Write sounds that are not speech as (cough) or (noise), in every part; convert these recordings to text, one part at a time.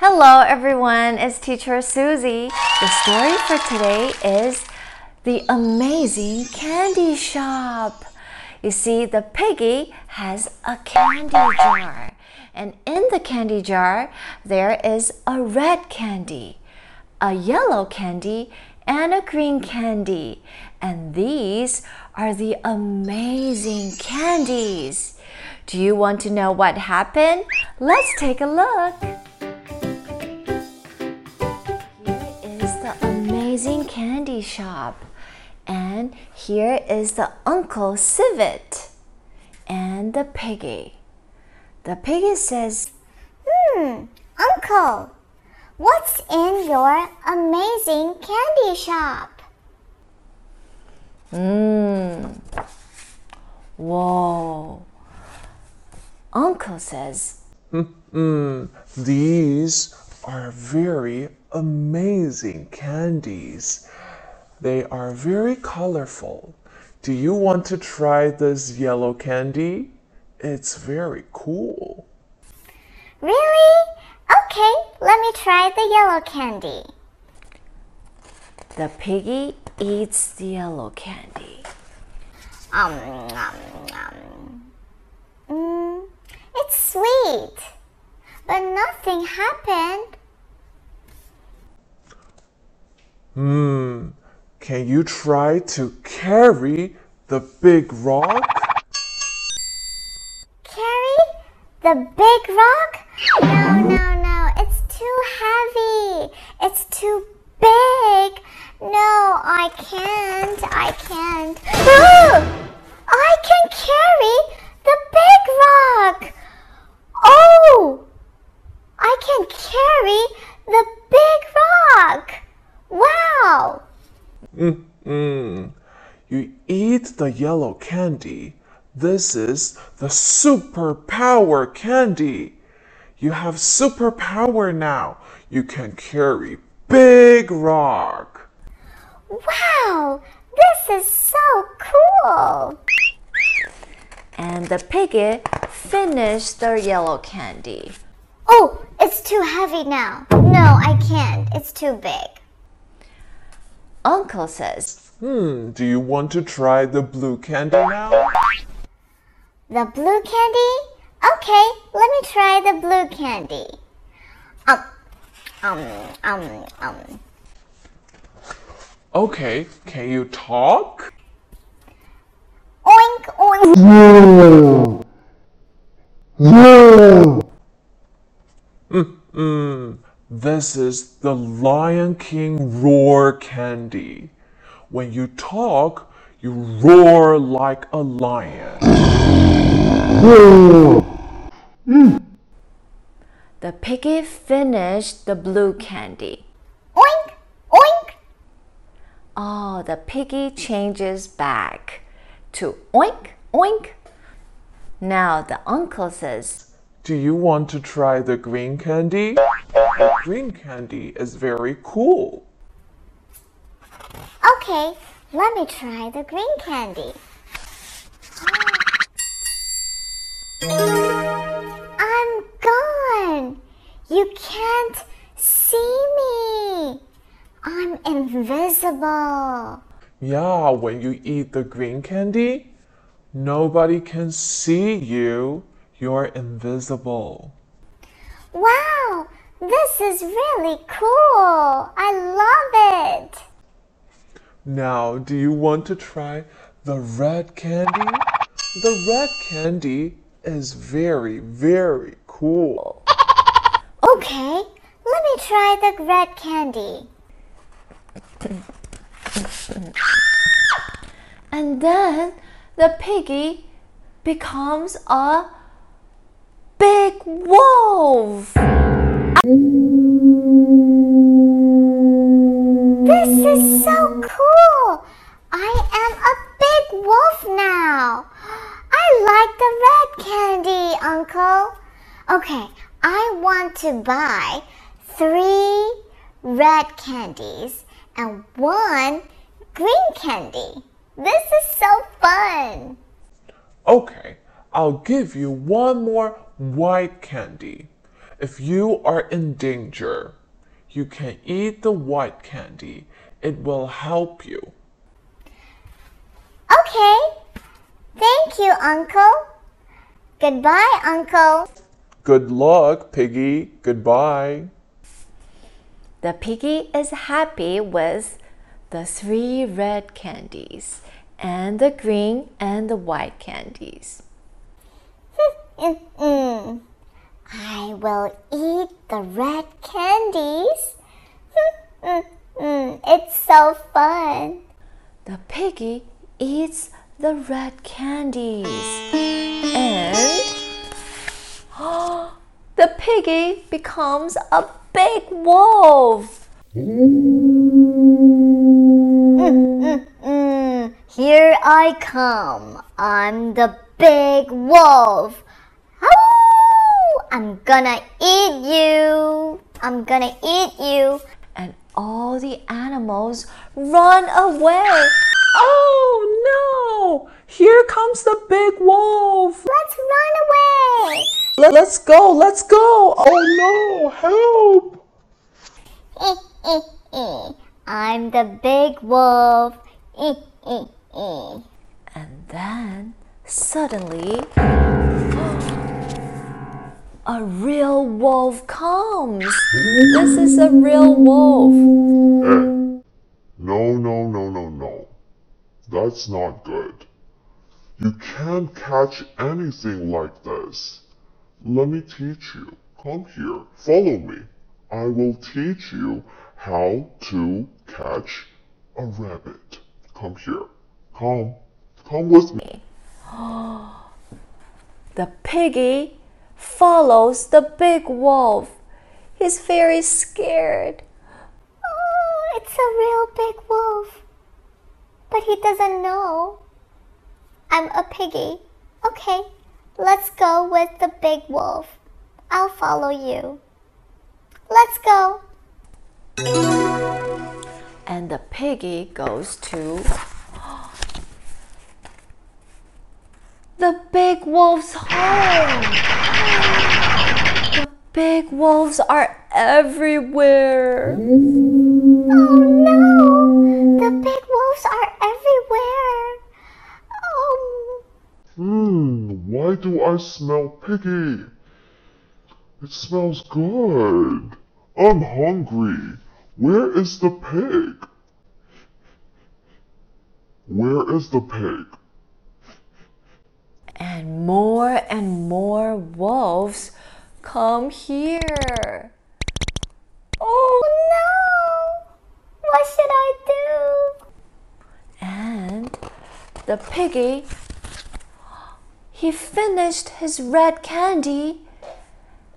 Hello, everyone. It's Teacher Susie. The story for today is The Amazing Candy Shop. You see, the piggy has a candy jar, and in the candy jar, there is a red candy, a yellow candy, and a green candy. And these are the amazing candies. Do you want to know what happened? Let's take a look. Amazing candy shop. And here is the Uncle Civet and the piggy. The piggy says, Hmm, Uncle, what's in your amazing candy shop? Mmm. Whoa. Uncle says, Mm, these are very amazing candies. They are very colorful. Do you want to try this yellow candy? It's very cool. Really? Okay, let me try the yellow candy. The piggy eats the yellow candy. Um, um, um. Mm, it's sweet, but nothing happened. Hmm, can you try to carry the big rock? Carry the big rock? No, no, no. It's too heavy. It's too big. No, I can't. I can't. Ah! (gasps) I can carry the big rock. Oh! I can carry the big rock. Wow! Mm-mm. You eat the yellow candy. This is the superpower candy. You have superpower now. You can carry big rock. Wow! This is so cool. And the piggy finished the yellow candy. Oh, it's too heavy now. No, I can't. It's too big. Uncle says, Hmm, do you want to try the blue candy now? The blue candy? Okay, let me try the blue candy. Um, um, um, um. Okay, can you talk? Oink, oink. Mm, this is the Lion King roar candy. When you talk, you roar like a lion. The piggy finished the blue candy. Oink, oink. Oh, the piggy changes back to oink, oink. Now the uncle says, Do you want to try the green candy? The green candy is very cool. Okay, let me try the green candy. I'm gone. You can't see me. I'm invisible. Yeah, when you eat the green candy, nobody can see you. You're invisible. Wow, this is really cool. I love it. Now, do you want to try the red candy? The red candy is very, very cool. (laughs) Okay, let me try the red candy. and then the piggy becomes a big wolf. This is so cool. I am a big wolf now. I like the red candy, Uncle. Okay, I want to buy three red candies and one green candy. This is so fun. Okay, I'll give you one more white candy. If you are in danger, you can eat the white candy. It will help you. Okay. Thank you, Uncle. Goodbye, Uncle. Good luck, Piggy. Goodbye. The piggy is happy with the three red candies and the green and the white candies. (laughs) I will eat the red candies. It's so fun. The piggy eats the red candies and (gasps) the piggy becomes a big wolf. Here I come. I'm the big wolf. Ow! I'm gonna eat you. I'm gonna eat you. And all the animals run away. Oh no! Here comes the big wolf. Let's run away. Let- Let's go, let's go. Oh no, help! Eh, eh, eh. I'm the big wolf. And then suddenly a real wolf comes. This is a real wolf. No, no, no, no, no. That's not good. You can't catch anything like this. Let me teach you. Come here. Follow me. I will teach you how to catch a rabbit. Come here. Come. Come with me. The piggy follows the big wolf. He's very scared. Oh, it's a real big wolf. But he doesn't know. I'm a piggy. Okay, let's go with the big wolf. I'll follow you. Let's go. And the piggy goes to (gasps) the big wolf's home. The big wolves are everywhere. Oh no! The big wolves are everywhere. Oh, Hmm, why do I smell piggy? It smells good. I'm hungry. Where is the pig? Where is the pig? And more and more wolves come here. oh no! What should I do? And the piggy, he finished his red candy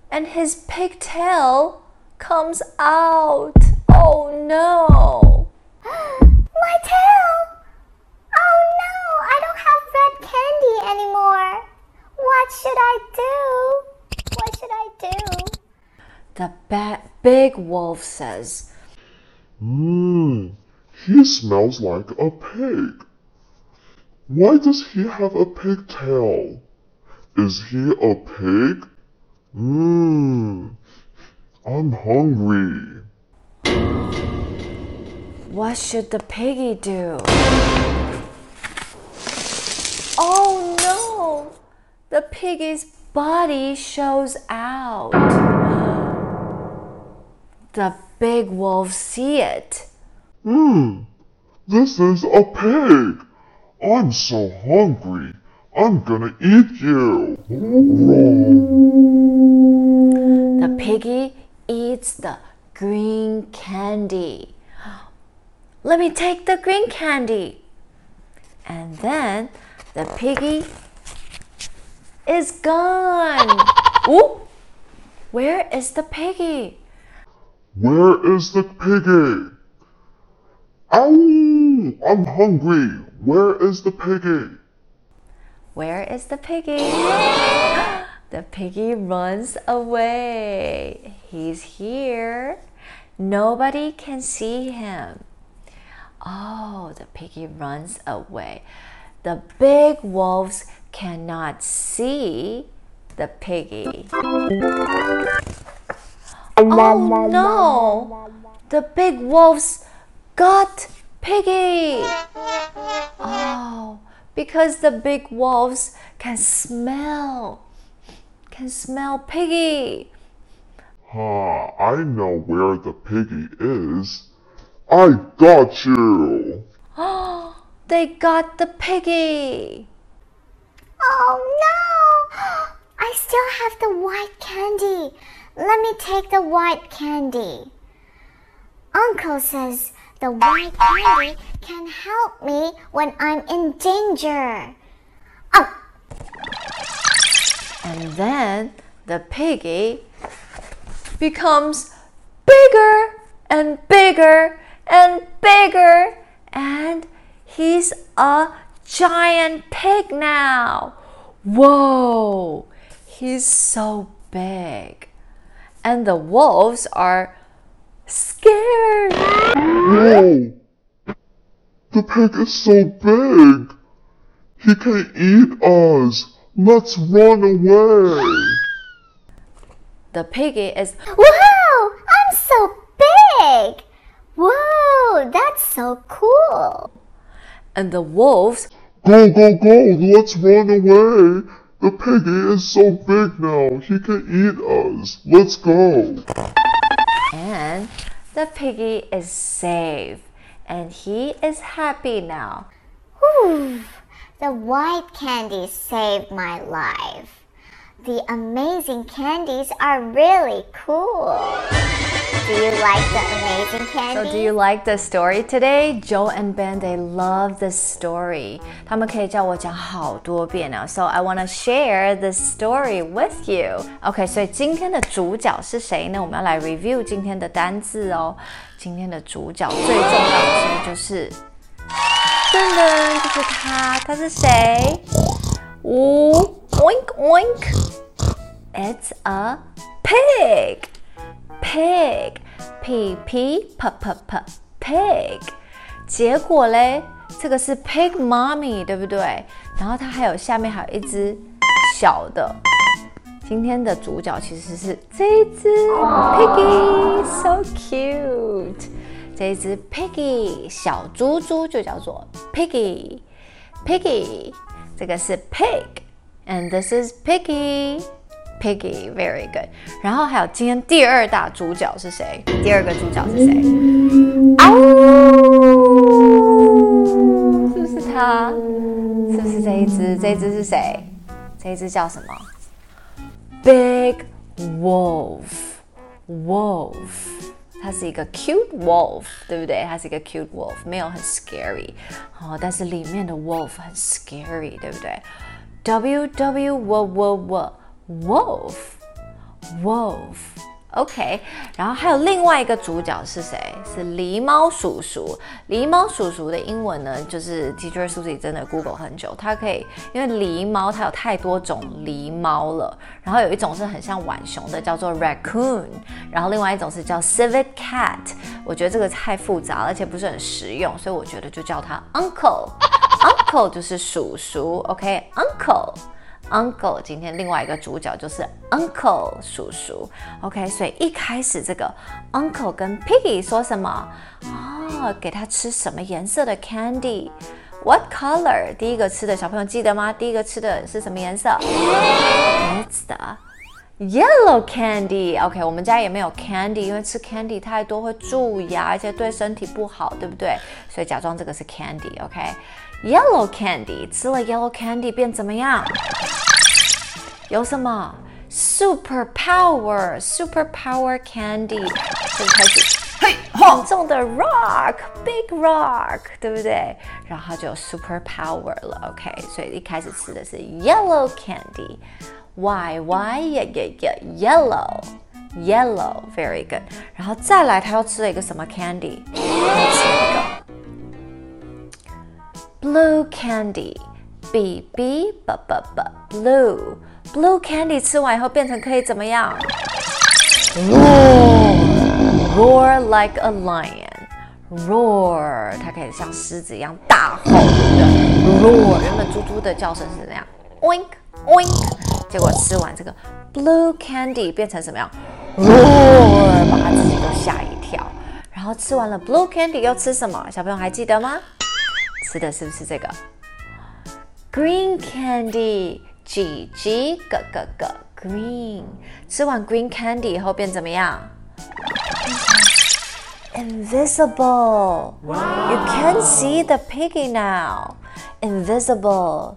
and his pigtail comes out. Oh no! (gasps) My tail! Oh no! I don't have red candy anymore. What should I do? What should I do? The big wolf says, Mmm, he smells like a pig. Why does he have a pigtail? Is he a pig? Mmm, I'm hungry. What should the piggy do? Oh no! The piggy's body shows out. The big wolf see it. Mmm, this is a pig. I'm so hungry. I'm gonna eat you. The piggy eats the green candy. Let me take the green candy. And then the piggy is gone. Ooh, where is the piggy? Where is the piggy? Ow! I'm hungry. Where is the piggy? Where is the piggy? (gasps) the piggy runs away. He's here. Nobody can see him. Oh, the piggy runs away. The big wolves cannot see the piggy. Oh no! The big wolves got piggy. Oh, because the big wolves can smell, can smell piggy. Ah, I know where the piggy is. I got you. Oh, (gasps) they got the piggy. Oh no! (gasps) I still have the white candy. Let me take the white candy. Uncle says the white candy can help me when I'm in danger. Oh, And then the piggy becomes bigger and bigger and bigger, and he's a giant pig now. Whoa, he's so big. And the wolves are scared. Whoa! The pig is so big. He can eat us. Let's run away. The piggy is whoa! I'm so big! Whoa, that's so cool. and the wolves Go, go, go. Let's run away. The piggy is so big now. He can eat us. Let's go. and the piggy is safe and he is happy now. Whew, the white candy saved my life. The amazing candies are really cool. Do you like the amazing So candy? do you like the story today? Joe and Ben they love the story. 他们可以叫我讲好多遍啊。So I want to share the story with you. OK，所以今天的主角是谁呢？我们要来 review 今天的单字哦。今天的主角最重要的就是，噔噔，就是他，他是谁？ 呜，oink oink。It's a pig. Pig, p p p p p pig。结果嘞，这个是 pig mommy，对不对？然后它还有下面还有一只小的。今天的主角其实是这一只 piggy，so cute。这一只 piggy 小猪猪就叫做 piggy。 piggy，这个是 pig，and this is piggy。Piggy, very good。然后还有今天第二大主角是谁？第二个主角是谁？嗷！是不是他？是不是这一只？这一只是谁？这一只叫什么？Big Wolf。Wolf， 它是一个 cute wolf，对不对？它是一个 cute wolf，没有很 scary 哦，但是里面的 wolf 很 scary，对不对？W W W W wolf wolf OK，然后还有另外一个主角是谁？是狸猫叔叔。狸猫叔叔的英文呢，就是 Teacher Susie 真的 Google 很久，它可以因为狸猫它有太多种狸猫了，然后有一种是很像浣熊的，叫做 raccoon，然后另外一种是叫 civet cat。我觉得这个太复杂，而且不是很实用，所以我觉得就叫它 uncle。uncle 就是叔叔，OK，uncle。Uncle，今天另外一个主角就是 Uncle 叔叔，OK，所以一开始这个 Uncle 跟 Piggy 说什么？啊，给他吃什么颜色的 candy？What color？第一个吃的小朋友记得吗？第一个吃的是什么颜色？It's the yellow candy。OK，我们家也没有 candy，因为吃 candy 太多会蛀牙，而且对身体不好，对不对？所以假装这个是 candy。OK，yellow candy，吃了 yellow candy 变怎么样？有什么 super power super power candy 就开始很重的 rock big rock 对不对？然后就有 super power 了，OK，所以一开始吃的是 yellow candy。 Why why yeah yeah yeah yellow Yellow, very good. 然后再来，他又吃了一个什么 candy？他吃了一个 blue candy. B B B B B blue blue candy 吃完以后变成可以怎么样？Roar roar like a lion. Roar 它可以像狮子一样大吼，对不对？Roar 原本猪猪的叫声是怎样？Oink oink， 结果吃完这个 blue candy 变成什么样把他自己都吓一跳。然后吃完了 blue candy 又吃什么？小朋友还记得吗？吃的是不是这个 green candy？G G G G G green。吃完 green candy 以后变怎么样？Invisible. You can't see the piggy now. Invisible.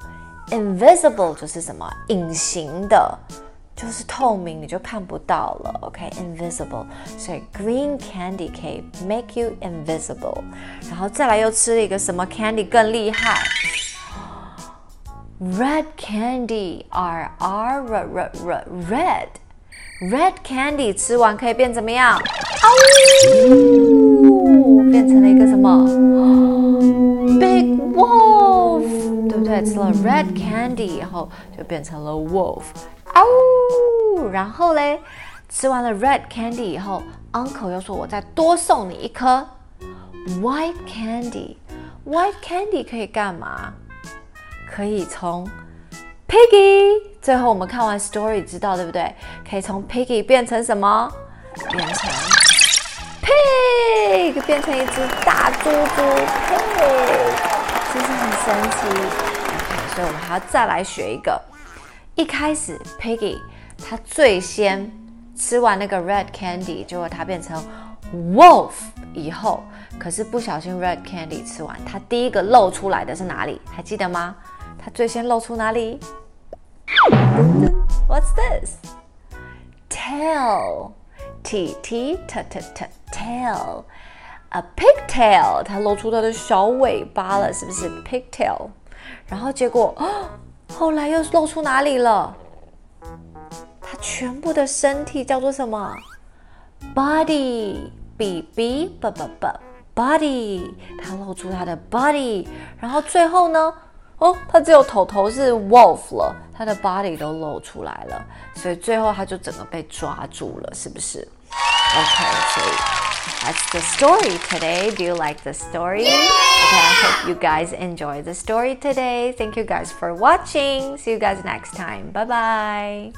Invisible 就是什么？隐形的，就是透明，你就看不到了。OK，invisible、所以 green candy 可以 make you invisible。然后再来又吃了一个什么 candy 更厉害？Red candy. R R R R R red. Red candy 吃完可以变怎么样？啊呜！变成了一个什么 对，吃了 red candy 以后就变成了 wolf，啊呜！然后嘞，吃完了 red candy 以后，uncle 又说，我再多送你一颗 white candy。white candy 可以干嘛？可以从 piggy。最后我们看完 story 知道，对不对？可以从 piggy 变成什么？变成 pig，就变成一只大猪猪 pig。其实很神奇。所以我们还要再来学一个。一开始 piggy 它最先吃完那个 red candy，结果它变成 wolf 以后，可是不小心 red candy 吃完，它第一个露出来的是哪里？还记得吗？它最先露出哪里？What's this? Tail. T T T T T tail. A pigtail. 它露出它的小尾巴了，是不是 pigtail？然后结果，(gasps) 后来又露出哪里了？他全部的身体叫做什么？Body. B B B B B. Body. 他露出他的 body。然后最后呢？哦，他只有头头是 wolf 了，他的 body 都露出来了，所以最后他就整个被抓住了，是不是？OK，所以 that's the story today. Do you like the story? Okay, I hope you guys enjoy the story today. Thank you guys for watching. See you guys next time. Bye bye.